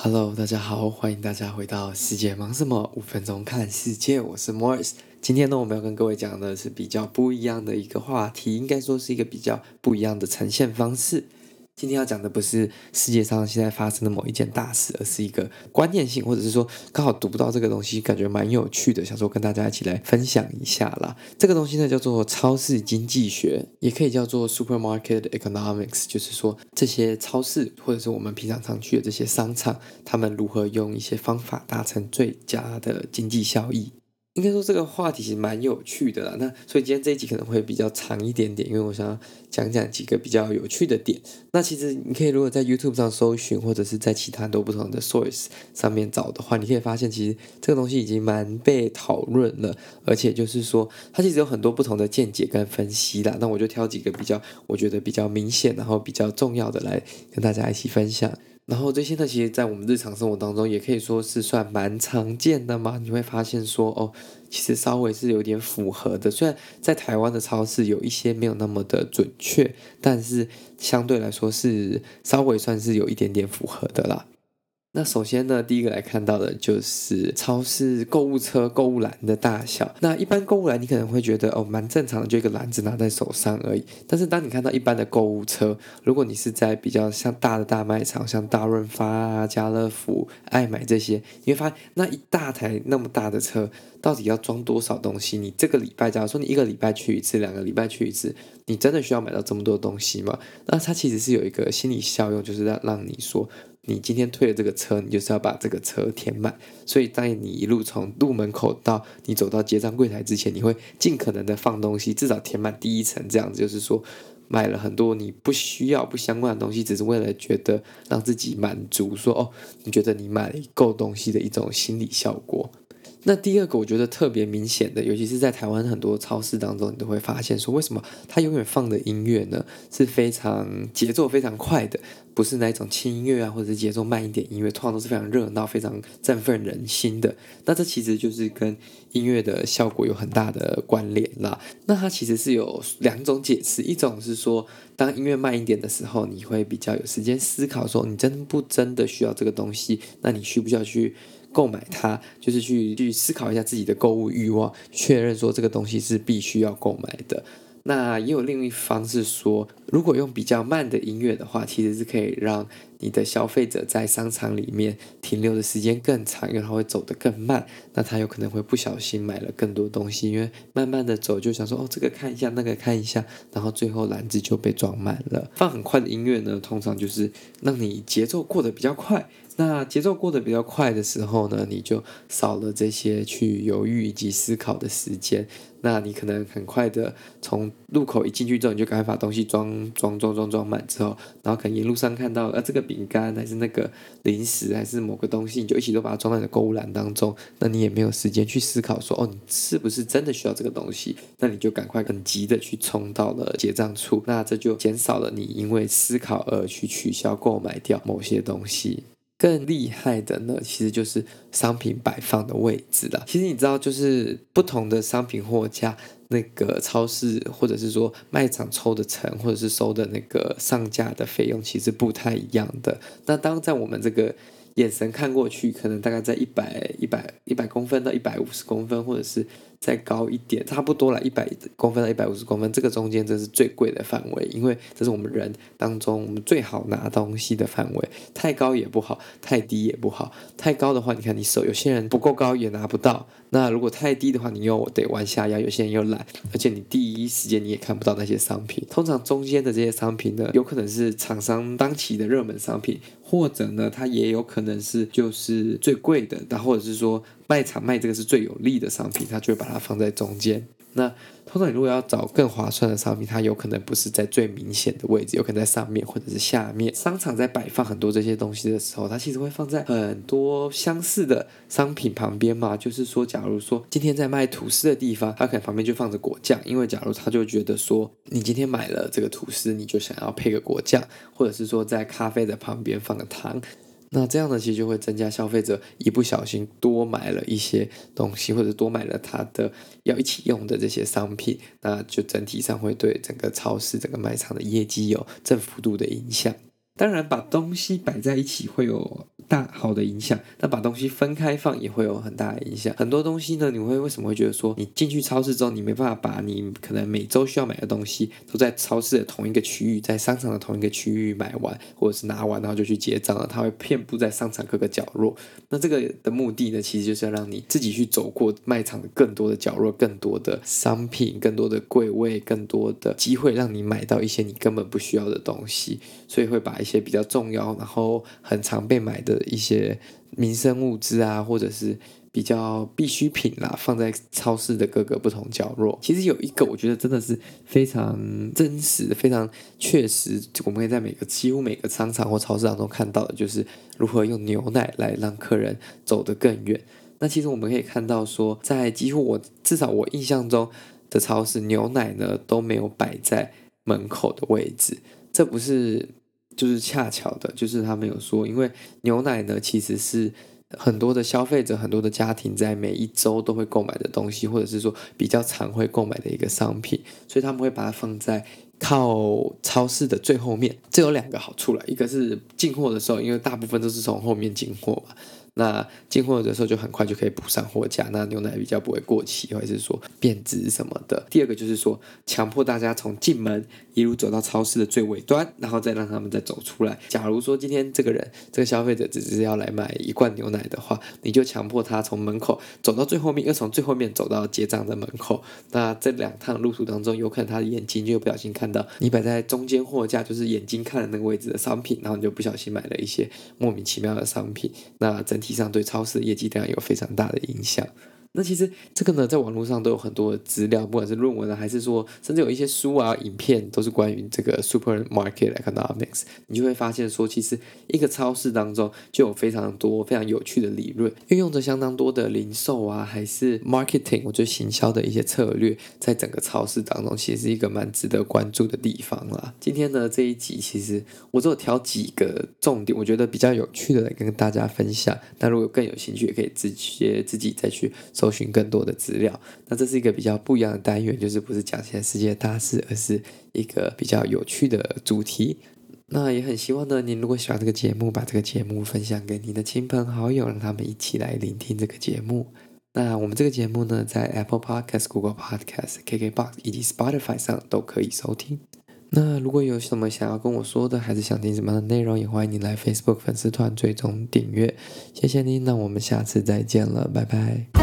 Hello，大家好，欢迎大家回到世界忙什么？五分钟看世界，我是 Morris。今天呢，我们要跟各位讲的是比较不一样的一个话题，应该说是一个比较不一样的呈现方式。今天要讲的不是世界上现在发生的某一件大事，而是一个观念性，或者是说刚好读不到这个东西，感觉蛮有趣的，想说跟大家一起来分享一下啦。这个东西呢叫做超市经济学，也可以叫做 supermarket economics，就是说这些超市或者是我们平常常去的这些商场，他们如何用一些方法达成最佳的经济效益。应该说这个话题其实蛮有趣的啦，那所以今天这一集可能会比较长一点点，因为我想要讲讲几个比较有趣的点。那其实你可以如果在 YouTube 上搜寻，或者是在其他很多不同的 source 上面找的话，你可以发现其实这个东西已经蛮被讨论了，而且就是说它其实有很多不同的见解跟分析啦。那我就挑几个比较我觉得比较明显，然后比较重要的来跟大家一起分享。然后这些呢，其实，在我们日常生活当中，也可以说是算蛮常见的嘛。你会发现说，哦，其实稍微是有点符合的。虽然在台湾的超市有一些没有那么的准确，但是相对来说是稍微算是有一点点符合的啦。那首先呢，第一个来看到的就是超市购物车购物篮的大小。那一般购物篮你可能会觉得哦，蛮正常的，就一个篮子拿在手上而已。但是当你看到一般的购物车，如果你是在比较像大的大卖场，像大润发啊、家乐福、爱买这些，你会发现那一大台那么大的车，到底要装多少东西？你这个礼拜，假如说你一个礼拜去一次，两个礼拜去一次，你真的需要买到这么多东西吗？那它其实是有一个心理效用，就是让让你说。你今天退了这个车，你就是要把这个车填满。所以，当你一路从入门口到你走到结账柜台之前，你会尽可能的放东西，至少填满第一层。这样子就是说，买了很多你不需要、不相关的东西，只是为了觉得让自己满足。说哦，你觉得你买了够东西的一种心理效果。那第二个我觉得特别明显的，尤其是在台湾很多超市当中，你都会发现说，为什么它永远放的音乐呢是非常节奏非常快的，不是那种轻音乐啊，或者是节奏慢一点音乐，通常都是非常热闹、非常振奋人心的。那这其实就是跟音乐的效果有很大的关联啦。那它其实是有两种解释，一种是说，当音乐慢一点的时候，你会比较有时间思考，说你真不真的需要这个东西？那你需不需要去？购买它，就是去去思考一下自己的购物欲望，确认说这个东西是必须要购买的。那也有另一方是说，如果用比较慢的音乐的话，其实是可以让你的消费者在商场里面停留的时间更长，因为他会走得更慢。那他有可能会不小心买了更多东西，因为慢慢的走就想说哦，这个看一下，那个看一下，然后最后篮子就被装满了。放很快的音乐呢，通常就是让你节奏过得比较快。那节奏过得比较快的时候呢，你就少了这些去犹豫以及思考的时间。那你可能很快的从入口一进去之后，你就赶快把东西装装装装装满之后，然后可能一路上看到呃这个饼干还是那个零食还是某个东西，你就一起都把它装在你的购物篮当中。那你也没有时间去思考说哦，你是不是真的需要这个东西？那你就赶快很急的去冲到了结账处。那这就减少了你因为思考而去取消购买掉某些东西。更厉害的呢，其实就是商品摆放的位置了。其实你知道，就是不同的商品货架，那个超市或者是说卖场抽的成，或者是收的那个上架的费用，其实不太一样的。那当在我们这个眼神看过去，可能大概在一百、一百、一百公分到一百五十公分，或者是。再高一点，差不多了，一百公分到一百五十公分，这个中间这是最贵的范围，因为这是我们人当中我们最好拿东西的范围。太高也不好，太低也不好。太高的话，你看你手，有些人不够高也拿不到。那如果太低的话，你又得弯下腰，有些人又懒，而且你第一时间你也看不到那些商品。通常中间的这些商品呢，有可能是厂商当期的热门商品，或者呢，它也有可能是就是最贵的，但或者是说。卖场卖这个是最有利的商品，他就会把它放在中间。那通常你如果要找更划算的商品，它有可能不是在最明显的位置，有可能在上面或者是下面。商场在摆放很多这些东西的时候，它其实会放在很多相似的商品旁边嘛。就是说，假如说今天在卖吐司的地方，它可能旁边就放着果酱，因为假如他就觉得说，你今天买了这个吐司，你就想要配个果酱，或者是说在咖啡的旁边放个糖。那这样呢，其实就会增加消费者一不小心多买了一些东西，或者多买了他的要一起用的这些商品，那就整体上会对整个超市、整个卖场的业绩有正幅度的影响。当然，把东西摆在一起会有大好的影响，那把东西分开放也会有很大的影响。很多东西呢，你会为什么会觉得说，你进去超市之后，你没办法把你可能每周需要买的东西都在超市的同一个区域，在商场的同一个区域买完，或者是拿完，然后就去结账了。它会遍布在商场各个角落。那这个的目的呢，其实就是要让你自己去走过卖场的更多的角落，更多的商品，更多的柜位，更多的机会，让你买到一些你根本不需要的东西。所以会把一些比较重要，然后很常被买的一些民生物资啊，或者是比较必需品啦，放在超市的各个不同角落。其实有一个，我觉得真的是非常真实、非常确实，我们可以在每个几乎每个商场或超市当中看到的，就是如何用牛奶来让客人走得更远。那其实我们可以看到说，在几乎我至少我印象中的超市，牛奶呢都没有摆在门口的位置，这不是。就是恰巧的，就是他们有说，因为牛奶呢，其实是很多的消费者、很多的家庭在每一周都会购买的东西，或者是说比较常会购买的一个商品，所以他们会把它放在靠超市的最后面。这有两个好处了，一个是进货的时候，因为大部分都是从后面进货嘛。那进货的时候就很快就可以补上货架，那牛奶比较不会过期或者是说变质什么的。第二个就是说，强迫大家从进门一路走到超市的最尾端，然后再让他们再走出来。假如说今天这个人这个消费者只是要来买一罐牛奶的话，你就强迫他从门口走到最后面，又从最后面走到结账的门口。那这两趟路途当中，有可能他的眼睛就不小心看到你摆在中间货架，就是眼睛看的那个位置的商品，然后你就不小心买了一些莫名其妙的商品。那整体。实际上对超市的业绩量有非常大的影响。那其实这个呢，在网络上都有很多的资料，不管是论文啊，还是说甚至有一些书啊、影片，都是关于这个 supermarket economics。你就会发现说，其实一个超市当中就有非常多非常有趣的理论，运用着相当多的零售啊，还是 marketing，我觉得行销的一些策略，在整个超市当中，其实是一个蛮值得关注的地方啦。今天呢，这一集其实我只有挑几个重点，我觉得比较有趣的来跟大家分享。那如果更有兴趣，也可以直接自己再去。搜寻更多的资料，那这是一个比较不一样的单元，就是不是讲现在世界大事，而是一个比较有趣的主题。那也很希望呢，您如果喜欢这个节目，把这个节目分享给你的亲朋好友，让他们一起来聆听这个节目。那我们这个节目呢，在 Apple Podcast、Google Podcast、KKBox 以及 Spotify 上都可以收听。那如果有什么想要跟我说的，还是想听什么样的内容，也欢迎你来 Facebook 粉丝团追踪订阅。谢谢你，那我们下次再见了，拜拜。